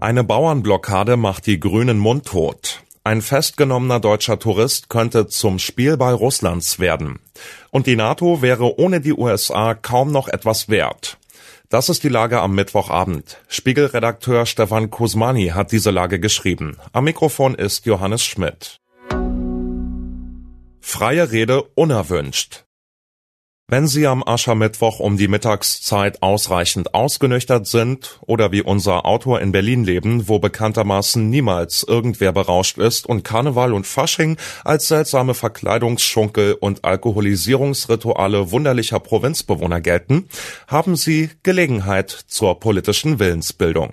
Eine Bauernblockade macht die Grünen mundtot. Ein festgenommener deutscher Tourist könnte zum Spielball Russlands werden. Und die NATO wäre ohne die USA kaum noch etwas wert. Das ist die Lage am Mittwochabend. Spiegelredakteur Stefan Kusmani hat diese Lage geschrieben. Am Mikrofon ist Johannes Schmidt. Freie Rede unerwünscht. Wenn Sie am Aschermittwoch um die Mittagszeit ausreichend ausgenüchtert sind oder wie unser Autor in Berlin leben, wo bekanntermaßen niemals irgendwer berauscht ist und Karneval und Fasching als seltsame Verkleidungsschunkel und Alkoholisierungsrituale wunderlicher Provinzbewohner gelten, haben Sie Gelegenheit zur politischen Willensbildung.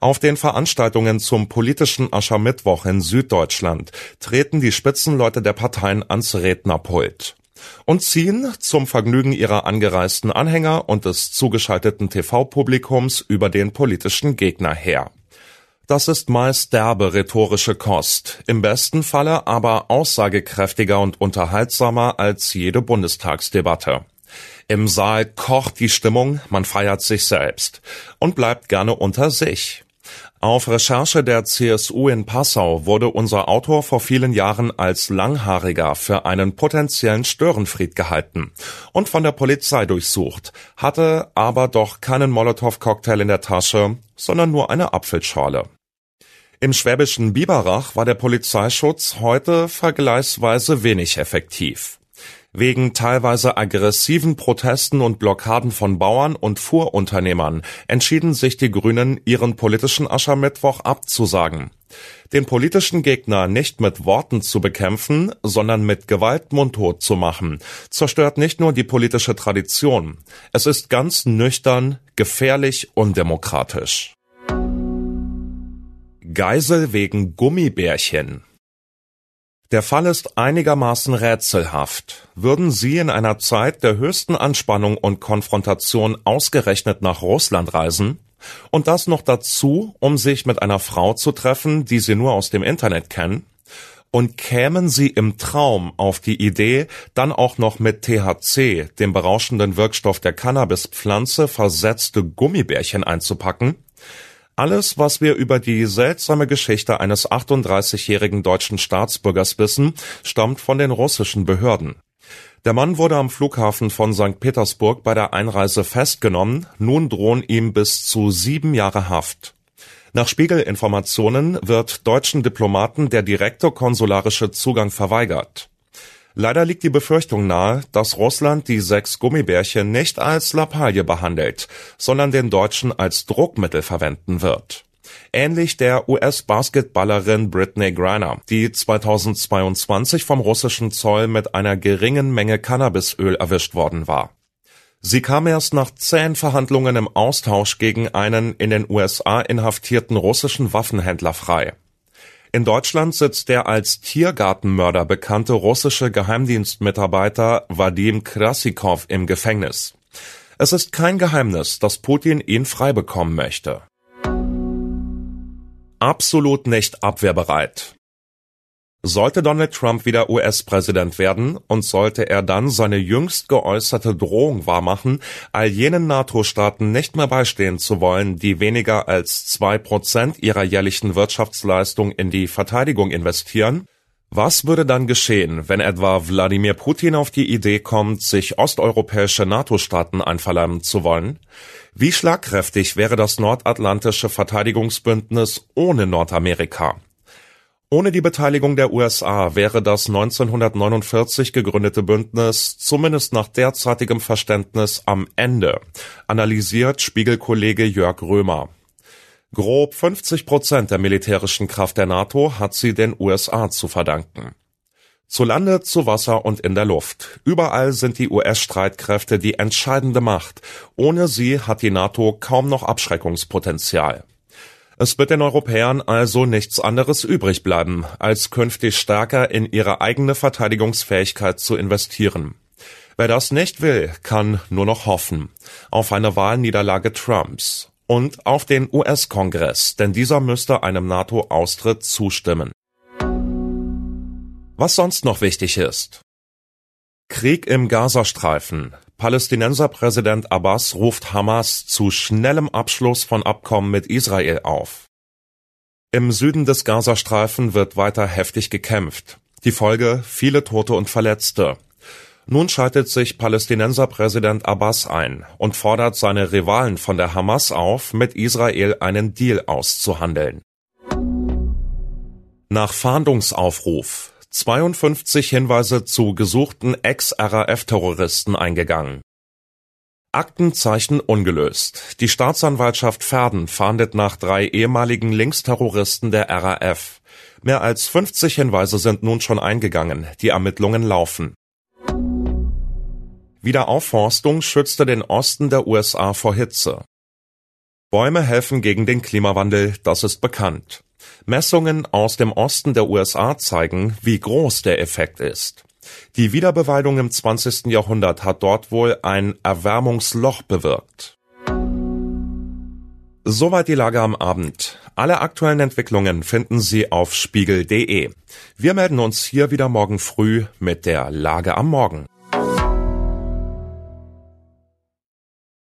Auf den Veranstaltungen zum politischen Aschermittwoch in Süddeutschland treten die Spitzenleute der Parteien ans Rednerpult und ziehen zum Vergnügen ihrer angereisten Anhänger und des zugeschalteten TV-Publikums über den politischen Gegner her. Das ist meist derbe rhetorische Kost, im besten Falle aber aussagekräftiger und unterhaltsamer als jede Bundestagsdebatte. Im Saal kocht die Stimmung, man feiert sich selbst und bleibt gerne unter sich. Auf Recherche der CSU in Passau wurde unser Autor vor vielen Jahren als Langhaariger für einen potenziellen Störenfried gehalten und von der Polizei durchsucht, hatte aber doch keinen Molotow-Cocktail in der Tasche, sondern nur eine Apfelschorle. Im schwäbischen Biberach war der Polizeischutz heute vergleichsweise wenig effektiv. Wegen teilweise aggressiven Protesten und Blockaden von Bauern und Fuhrunternehmern entschieden sich die Grünen, ihren politischen Aschermittwoch abzusagen. Den politischen Gegner nicht mit Worten zu bekämpfen, sondern mit Gewalt mundtot zu machen, zerstört nicht nur die politische Tradition, es ist ganz nüchtern, gefährlich, undemokratisch. Geisel wegen Gummibärchen der Fall ist einigermaßen rätselhaft. Würden Sie in einer Zeit der höchsten Anspannung und Konfrontation ausgerechnet nach Russland reisen? Und das noch dazu, um sich mit einer Frau zu treffen, die Sie nur aus dem Internet kennen? Und kämen Sie im Traum auf die Idee, dann auch noch mit THC, dem berauschenden Wirkstoff der Cannabispflanze, versetzte Gummibärchen einzupacken? Alles, was wir über die seltsame Geschichte eines 38-jährigen deutschen Staatsbürgers wissen, stammt von den russischen Behörden. Der Mann wurde am Flughafen von St. Petersburg bei der Einreise festgenommen, nun drohen ihm bis zu sieben Jahre Haft. Nach Spiegelinformationen wird deutschen Diplomaten der direkte konsularische Zugang verweigert. Leider liegt die Befürchtung nahe, dass Russland die sechs Gummibärchen nicht als Lappalie behandelt, sondern den Deutschen als Druckmittel verwenden wird. Ähnlich der US-Basketballerin Britney Griner, die 2022 vom russischen Zoll mit einer geringen Menge Cannabisöl erwischt worden war. Sie kam erst nach zehn Verhandlungen im Austausch gegen einen in den USA inhaftierten russischen Waffenhändler frei. In Deutschland sitzt der als Tiergartenmörder bekannte russische Geheimdienstmitarbeiter Wadim Krasikov im Gefängnis. Es ist kein Geheimnis, dass Putin ihn frei bekommen möchte. Absolut nicht abwehrbereit. Sollte Donald Trump wieder US-Präsident werden und sollte er dann seine jüngst geäußerte Drohung wahrmachen, all jenen NATO-Staaten nicht mehr beistehen zu wollen, die weniger als zwei Prozent ihrer jährlichen Wirtschaftsleistung in die Verteidigung investieren? Was würde dann geschehen, wenn etwa Wladimir Putin auf die Idee kommt, sich osteuropäische NATO-Staaten einverleiben zu wollen? Wie schlagkräftig wäre das nordatlantische Verteidigungsbündnis ohne Nordamerika? Ohne die Beteiligung der USA wäre das 1949 gegründete Bündnis zumindest nach derzeitigem Verständnis am Ende, analysiert Spiegelkollege Jörg Römer. Grob 50 Prozent der militärischen Kraft der NATO hat sie den USA zu verdanken. Zu Lande, zu Wasser und in der Luft. Überall sind die US-Streitkräfte die entscheidende Macht. Ohne sie hat die NATO kaum noch Abschreckungspotenzial. Es wird den Europäern also nichts anderes übrig bleiben, als künftig stärker in ihre eigene Verteidigungsfähigkeit zu investieren. Wer das nicht will, kann nur noch hoffen auf eine Wahlniederlage Trumps und auf den US-Kongress, denn dieser müsste einem NATO-Austritt zustimmen. Was sonst noch wichtig ist. Krieg im Gazastreifen. Palästinenserpräsident Abbas ruft Hamas zu schnellem Abschluss von Abkommen mit Israel auf. Im Süden des Gazastreifen wird weiter heftig gekämpft. Die Folge viele Tote und Verletzte. Nun schaltet sich Palästinenserpräsident Abbas ein und fordert seine Rivalen von der Hamas auf, mit Israel einen Deal auszuhandeln. Nach Fahndungsaufruf 52 Hinweise zu gesuchten Ex-RAF-Terroristen eingegangen. Aktenzeichen ungelöst. Die Staatsanwaltschaft Verden fahndet nach drei ehemaligen Linksterroristen der RAF. Mehr als 50 Hinweise sind nun schon eingegangen. Die Ermittlungen laufen. Wiederaufforstung schützte den Osten der USA vor Hitze. Bäume helfen gegen den Klimawandel, das ist bekannt. Messungen aus dem Osten der USA zeigen, wie groß der Effekt ist. Die Wiederbeweidung im 20. Jahrhundert hat dort wohl ein Erwärmungsloch bewirkt. Soweit die Lage am Abend. Alle aktuellen Entwicklungen finden Sie auf spiegel.de. Wir melden uns hier wieder morgen früh mit der Lage am Morgen.